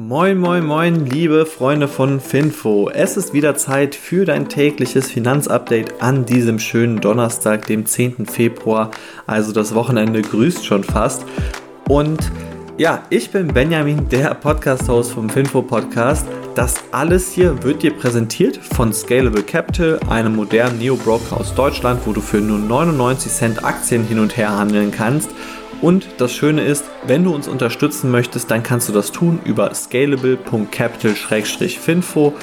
Moin, moin, moin, liebe Freunde von Finfo. Es ist wieder Zeit für dein tägliches Finanzupdate an diesem schönen Donnerstag, dem 10. Februar. Also das Wochenende grüßt schon fast. Und ja, ich bin Benjamin, der Podcast-Host vom Finfo Podcast. Das alles hier wird dir präsentiert von Scalable Capital, einem modernen Neo-Broker aus Deutschland, wo du für nur 99 Cent Aktien hin und her handeln kannst. Und das Schöne ist, wenn du uns unterstützen möchtest, dann kannst du das tun über scalable.capital-finfo.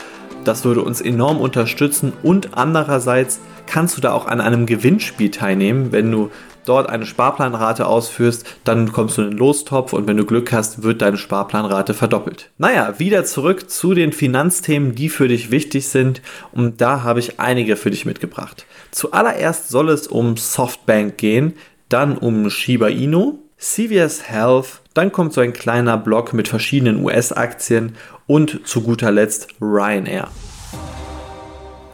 Das würde uns enorm unterstützen und andererseits kannst du da auch an einem Gewinnspiel teilnehmen. Wenn du dort eine Sparplanrate ausführst, dann kommst du in den Lostopf und wenn du Glück hast, wird deine Sparplanrate verdoppelt. Naja, wieder zurück zu den Finanzthemen, die für dich wichtig sind und da habe ich einige für dich mitgebracht. Zuallererst soll es um Softbank gehen dann um Shiba Inu, CVS Health, dann kommt so ein kleiner Block mit verschiedenen US-Aktien und zu guter Letzt Ryanair.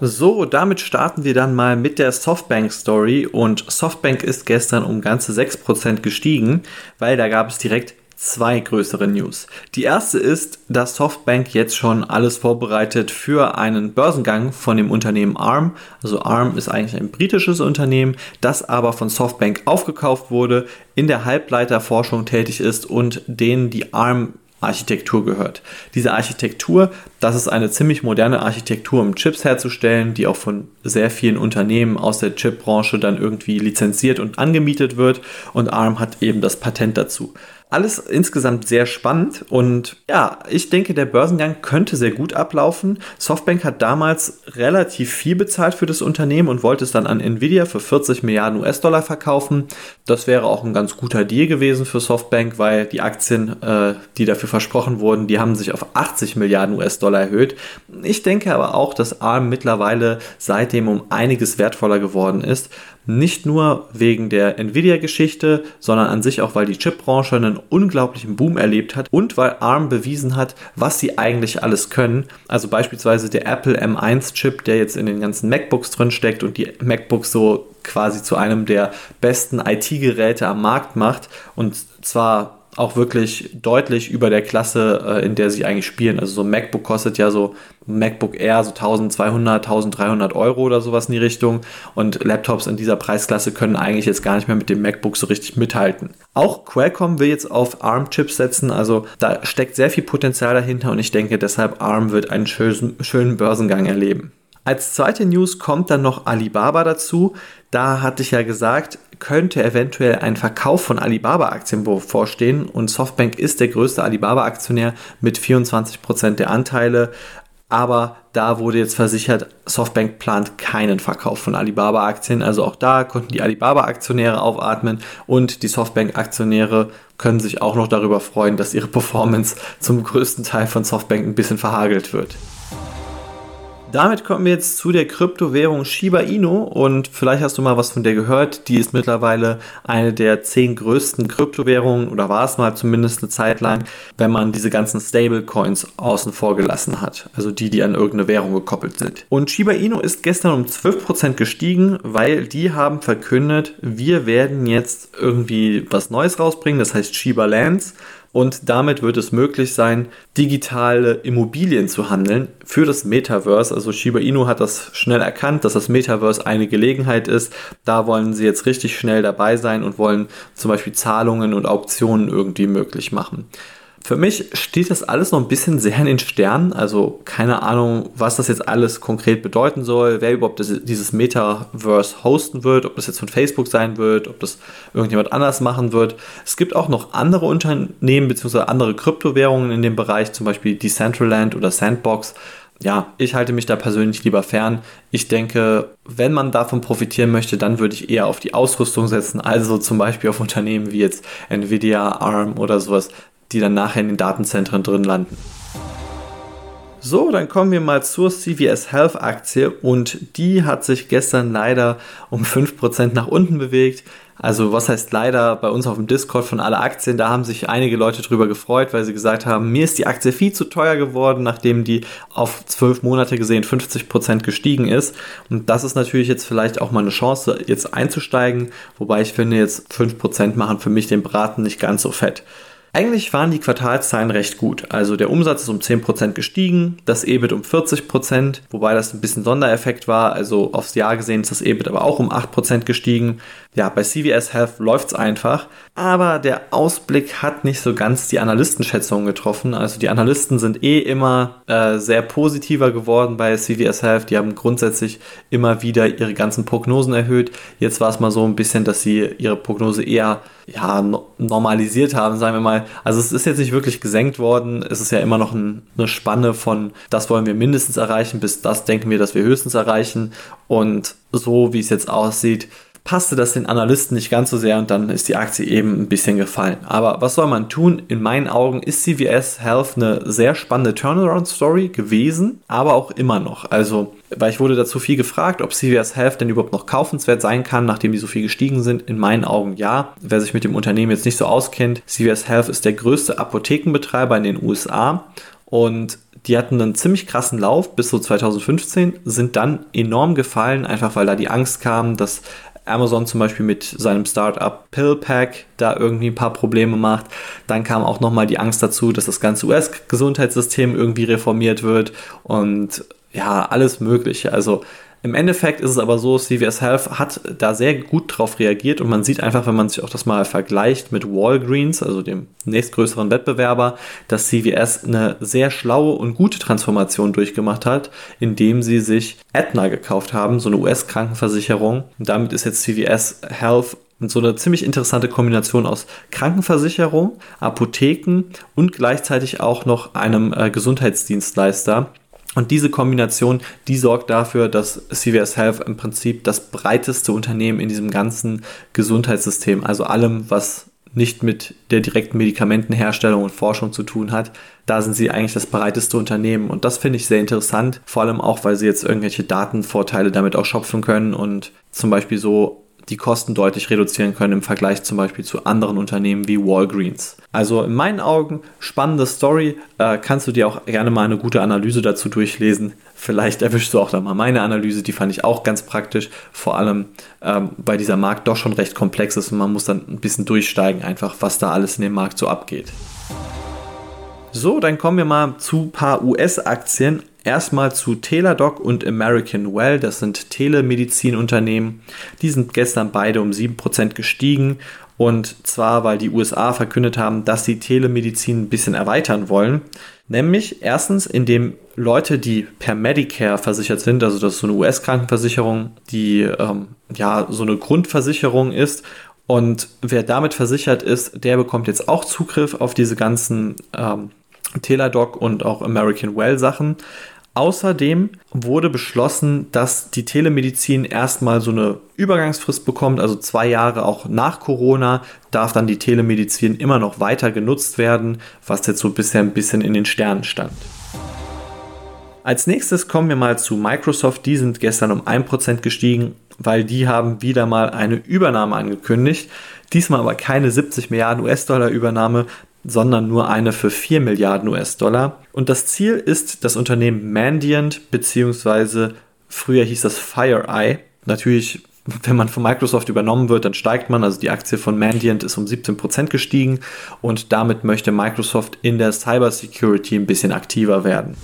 So, damit starten wir dann mal mit der Softbank Story und Softbank ist gestern um ganze 6% gestiegen, weil da gab es direkt zwei größere News. Die erste ist, dass Softbank jetzt schon alles vorbereitet für einen Börsengang von dem Unternehmen ARM. Also ARM ist eigentlich ein britisches Unternehmen, das aber von Softbank aufgekauft wurde, in der Halbleiterforschung tätig ist und denen die ARM Architektur gehört. Diese Architektur, das ist eine ziemlich moderne Architektur, um Chips herzustellen, die auch von sehr vielen Unternehmen aus der Chipbranche dann irgendwie lizenziert und angemietet wird und ARM hat eben das Patent dazu. Alles insgesamt sehr spannend und ja, ich denke, der Börsengang könnte sehr gut ablaufen. Softbank hat damals relativ viel bezahlt für das Unternehmen und wollte es dann an Nvidia für 40 Milliarden US-Dollar verkaufen. Das wäre auch ein ganz guter Deal gewesen für Softbank, weil die Aktien, äh, die dafür versprochen wurden, die haben sich auf 80 Milliarden US-Dollar erhöht. Ich denke aber auch, dass ARM mittlerweile seitdem um einiges wertvoller geworden ist. Nicht nur wegen der Nvidia-Geschichte, sondern an sich auch, weil die Chipbranche einen unglaublichen Boom erlebt hat und weil ARM bewiesen hat, was sie eigentlich alles können. Also beispielsweise der Apple M1-Chip, der jetzt in den ganzen MacBooks drin steckt und die MacBooks so quasi zu einem der besten IT-Geräte am Markt macht. Und zwar auch wirklich deutlich über der Klasse, äh, in der sie eigentlich spielen. Also so ein MacBook kostet ja so MacBook Air so 1200, 1300 Euro oder sowas in die Richtung. Und Laptops in dieser Preisklasse können eigentlich jetzt gar nicht mehr mit dem MacBook so richtig mithalten. Auch Qualcomm will jetzt auf ARM-Chips setzen. Also da steckt sehr viel Potenzial dahinter und ich denke deshalb ARM wird einen schönen, schönen Börsengang erleben. Als zweite News kommt dann noch Alibaba dazu. Da hatte ich ja gesagt, könnte eventuell ein Verkauf von Alibaba-Aktien bevorstehen und Softbank ist der größte Alibaba-Aktionär mit 24% der Anteile. Aber da wurde jetzt versichert, Softbank plant keinen Verkauf von Alibaba-Aktien. Also auch da konnten die Alibaba-Aktionäre aufatmen und die Softbank-Aktionäre können sich auch noch darüber freuen, dass ihre Performance zum größten Teil von Softbank ein bisschen verhagelt wird. Damit kommen wir jetzt zu der Kryptowährung Shiba Inu und vielleicht hast du mal was von der gehört. Die ist mittlerweile eine der zehn größten Kryptowährungen oder war es mal zumindest eine Zeit lang, wenn man diese ganzen Stablecoins außen vor gelassen hat. Also die, die an irgendeine Währung gekoppelt sind. Und Shiba Inu ist gestern um 12% gestiegen, weil die haben verkündet, wir werden jetzt irgendwie was Neues rausbringen, das heißt Shiba Lands und damit wird es möglich sein, digitale Immobilien zu handeln für das Metaverse. Also Shiba Inu hat das schnell erkannt, dass das Metaverse eine Gelegenheit ist. Da wollen sie jetzt richtig schnell dabei sein und wollen zum Beispiel Zahlungen und Auktionen irgendwie möglich machen. Für mich steht das alles noch ein bisschen sehr in den Sternen. Also keine Ahnung, was das jetzt alles konkret bedeuten soll, wer überhaupt das, dieses Metaverse hosten wird, ob das jetzt von Facebook sein wird, ob das irgendjemand anders machen wird. Es gibt auch noch andere Unternehmen bzw. andere Kryptowährungen in dem Bereich, zum Beispiel Decentraland oder Sandbox. Ja, ich halte mich da persönlich lieber fern. Ich denke, wenn man davon profitieren möchte, dann würde ich eher auf die Ausrüstung setzen, also zum Beispiel auf Unternehmen wie jetzt Nvidia, ARM oder sowas, die dann nachher in den Datenzentren drin landen. So, dann kommen wir mal zur CVS Health Aktie und die hat sich gestern leider um 5% nach unten bewegt. Also was heißt leider bei uns auf dem Discord von alle Aktien, da haben sich einige Leute drüber gefreut, weil sie gesagt haben, mir ist die Aktie viel zu teuer geworden, nachdem die auf zwölf Monate gesehen 50% gestiegen ist. Und das ist natürlich jetzt vielleicht auch mal eine Chance, jetzt einzusteigen, wobei ich finde, jetzt 5% machen für mich den Braten nicht ganz so fett. Eigentlich waren die Quartalszahlen recht gut. Also der Umsatz ist um 10% gestiegen, das EBIT um 40%, wobei das ein bisschen Sondereffekt war. Also aufs Jahr gesehen ist das EBIT aber auch um 8% gestiegen. Ja, bei CVS Health läuft es einfach, aber der Ausblick hat nicht so ganz die Analystenschätzungen getroffen. Also die Analysten sind eh immer äh, sehr positiver geworden bei CVS Health. Die haben grundsätzlich immer wieder ihre ganzen Prognosen erhöht. Jetzt war es mal so ein bisschen, dass sie ihre Prognose eher ja, normalisiert haben, sagen wir mal. Also es ist jetzt nicht wirklich gesenkt worden. Es ist ja immer noch ein, eine Spanne von, das wollen wir mindestens erreichen, bis das denken wir, dass wir höchstens erreichen. Und so wie es jetzt aussieht, passte das den Analysten nicht ganz so sehr und dann ist die Aktie eben ein bisschen gefallen. Aber was soll man tun? In meinen Augen ist CVS Health eine sehr spannende Turnaround-Story gewesen, aber auch immer noch. Also, weil ich wurde dazu viel gefragt, ob CVS Health denn überhaupt noch kaufenswert sein kann, nachdem die so viel gestiegen sind. In meinen Augen ja. Wer sich mit dem Unternehmen jetzt nicht so auskennt, CVS Health ist der größte Apothekenbetreiber in den USA und die hatten einen ziemlich krassen Lauf bis so 2015, sind dann enorm gefallen, einfach weil da die Angst kam, dass Amazon zum Beispiel mit seinem Startup PillPack da irgendwie ein paar Probleme macht. Dann kam auch nochmal die Angst dazu, dass das ganze US-Gesundheitssystem irgendwie reformiert wird und ja, alles Mögliche. Also im Endeffekt ist es aber so, CVS Health hat da sehr gut drauf reagiert und man sieht einfach, wenn man sich auch das mal vergleicht mit Walgreens, also dem nächstgrößeren Wettbewerber, dass CVS eine sehr schlaue und gute Transformation durchgemacht hat, indem sie sich Aetna gekauft haben, so eine US-Krankenversicherung. Und damit ist jetzt CVS Health so eine ziemlich interessante Kombination aus Krankenversicherung, Apotheken und gleichzeitig auch noch einem äh, Gesundheitsdienstleister, und diese Kombination, die sorgt dafür, dass CVS Health im Prinzip das breiteste Unternehmen in diesem ganzen Gesundheitssystem, also allem, was nicht mit der direkten Medikamentenherstellung und Forschung zu tun hat, da sind sie eigentlich das breiteste Unternehmen. Und das finde ich sehr interessant, vor allem auch, weil sie jetzt irgendwelche Datenvorteile damit auch schöpfen können und zum Beispiel so die Kosten deutlich reduzieren können im Vergleich zum Beispiel zu anderen Unternehmen wie Walgreens. Also in meinen Augen spannende Story. Äh, kannst du dir auch gerne mal eine gute Analyse dazu durchlesen. Vielleicht erwischst du auch da mal meine Analyse, die fand ich auch ganz praktisch. Vor allem, ähm, weil dieser Markt doch schon recht komplex ist und man muss dann ein bisschen durchsteigen, einfach was da alles in dem Markt so abgeht. So, dann kommen wir mal zu ein paar US-Aktien. Erstmal zu Teladoc und American Well, das sind Telemedizinunternehmen. Die sind gestern beide um 7% gestiegen und zwar, weil die USA verkündet haben, dass sie Telemedizin ein bisschen erweitern wollen. Nämlich erstens, indem Leute, die per Medicare versichert sind, also das ist so eine US-Krankenversicherung, die ähm, ja so eine Grundversicherung ist. Und wer damit versichert ist, der bekommt jetzt auch Zugriff auf diese ganzen ähm, Teladoc und auch American Well Sachen. Außerdem wurde beschlossen, dass die Telemedizin erstmal so eine Übergangsfrist bekommt, also zwei Jahre auch nach Corona darf dann die Telemedizin immer noch weiter genutzt werden, was jetzt so bisher ein bisschen in den Sternen stand. Als nächstes kommen wir mal zu Microsoft. Die sind gestern um 1% gestiegen, weil die haben wieder mal eine Übernahme angekündigt. Diesmal aber keine 70 Milliarden US-Dollar Übernahme, sondern nur eine für 4 Milliarden US-Dollar. Und das Ziel ist das Unternehmen Mandiant, beziehungsweise früher hieß das FireEye. Natürlich, wenn man von Microsoft übernommen wird, dann steigt man. Also die Aktie von Mandiant ist um 17% gestiegen und damit möchte Microsoft in der Cybersecurity ein bisschen aktiver werden.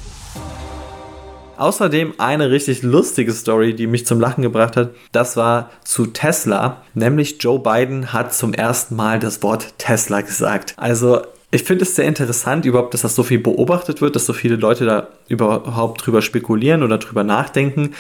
Außerdem eine richtig lustige Story, die mich zum Lachen gebracht hat. Das war zu Tesla. Nämlich Joe Biden hat zum ersten Mal das Wort Tesla gesagt. Also ich finde es sehr interessant, überhaupt, dass das so viel beobachtet wird, dass so viele Leute da überhaupt drüber spekulieren oder drüber nachdenken.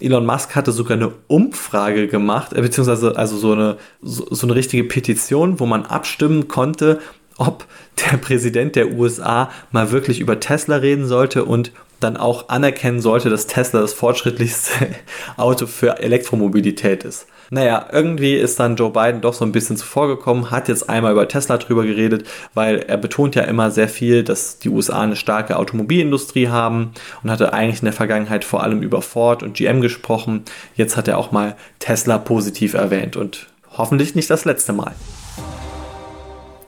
Elon Musk hatte sogar eine Umfrage gemacht, äh, beziehungsweise also so eine, so, so eine richtige Petition, wo man abstimmen konnte, ob der Präsident der USA mal wirklich über Tesla reden sollte und dann auch anerkennen sollte, dass Tesla das fortschrittlichste Auto für Elektromobilität ist. Naja, irgendwie ist dann Joe Biden doch so ein bisschen zuvorgekommen, hat jetzt einmal über Tesla drüber geredet, weil er betont ja immer sehr viel, dass die USA eine starke Automobilindustrie haben und hatte eigentlich in der Vergangenheit vor allem über Ford und GM gesprochen. Jetzt hat er auch mal Tesla positiv erwähnt und hoffentlich nicht das letzte Mal.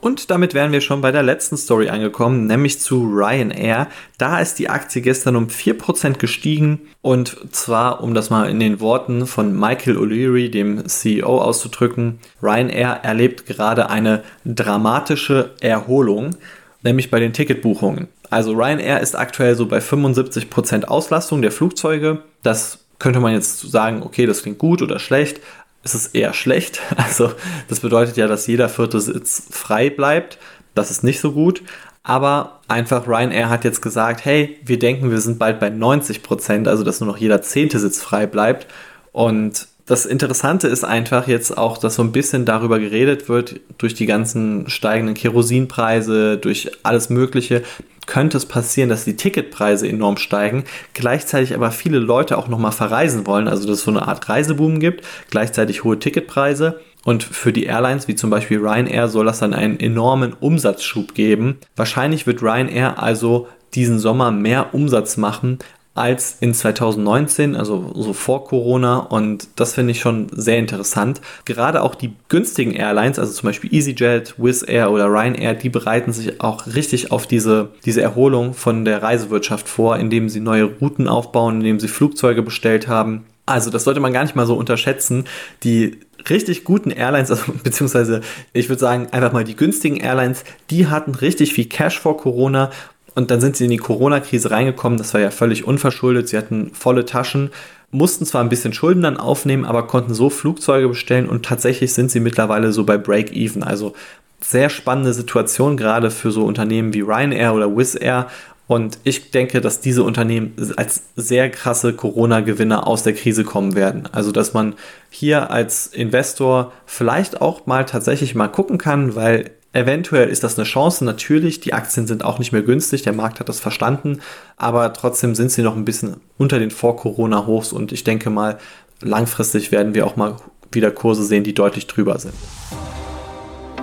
Und damit wären wir schon bei der letzten Story angekommen, nämlich zu Ryanair. Da ist die Aktie gestern um 4% gestiegen und zwar, um das mal in den Worten von Michael O'Leary, dem CEO, auszudrücken, Ryanair erlebt gerade eine dramatische Erholung, nämlich bei den Ticketbuchungen. Also Ryanair ist aktuell so bei 75% Auslastung der Flugzeuge. Das könnte man jetzt sagen, okay, das klingt gut oder schlecht, ist es eher schlecht. Also das bedeutet ja, dass jeder vierte Sitz frei bleibt. Das ist nicht so gut. Aber einfach Ryanair hat jetzt gesagt, hey, wir denken, wir sind bald bei 90 Prozent, also dass nur noch jeder zehnte Sitz frei bleibt. Und das Interessante ist einfach jetzt auch, dass so ein bisschen darüber geredet wird, durch die ganzen steigenden Kerosinpreise, durch alles Mögliche, könnte es passieren, dass die Ticketpreise enorm steigen, gleichzeitig aber viele Leute auch nochmal verreisen wollen, also dass es so eine Art Reiseboom gibt, gleichzeitig hohe Ticketpreise. Und für die Airlines wie zum Beispiel Ryanair soll das dann einen enormen Umsatzschub geben. Wahrscheinlich wird Ryanair also diesen Sommer mehr Umsatz machen als in 2019, also so vor Corona. Und das finde ich schon sehr interessant. Gerade auch die günstigen Airlines, also zum Beispiel EasyJet, Wizz Air oder Ryanair, die bereiten sich auch richtig auf diese, diese Erholung von der Reisewirtschaft vor, indem sie neue Routen aufbauen, indem sie Flugzeuge bestellt haben. Also das sollte man gar nicht mal so unterschätzen. Die richtig guten Airlines, also beziehungsweise ich würde sagen einfach mal die günstigen Airlines, die hatten richtig viel Cash vor Corona und dann sind sie in die Corona-Krise reingekommen. Das war ja völlig unverschuldet. Sie hatten volle Taschen, mussten zwar ein bisschen Schulden dann aufnehmen, aber konnten so Flugzeuge bestellen und tatsächlich sind sie mittlerweile so bei Break-Even. Also sehr spannende Situation, gerade für so Unternehmen wie Ryanair oder Wizz Air. Und ich denke, dass diese Unternehmen als sehr krasse Corona-Gewinner aus der Krise kommen werden. Also, dass man hier als Investor vielleicht auch mal tatsächlich mal gucken kann, weil Eventuell ist das eine Chance, natürlich. Die Aktien sind auch nicht mehr günstig, der Markt hat das verstanden, aber trotzdem sind sie noch ein bisschen unter den Vor-Corona-Hochs und ich denke mal, langfristig werden wir auch mal wieder Kurse sehen, die deutlich drüber sind.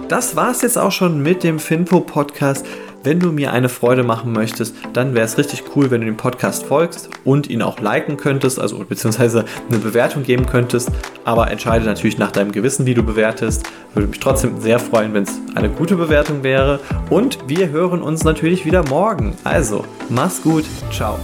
Das war es jetzt auch schon mit dem Finfo-Podcast. Wenn du mir eine Freude machen möchtest, dann wäre es richtig cool, wenn du dem Podcast folgst und ihn auch liken könntest, also beziehungsweise eine Bewertung geben könntest. Aber entscheide natürlich nach deinem Gewissen, wie du bewertest. Würde mich trotzdem sehr freuen, wenn es eine gute Bewertung wäre. Und wir hören uns natürlich wieder morgen. Also, mach's gut. Ciao.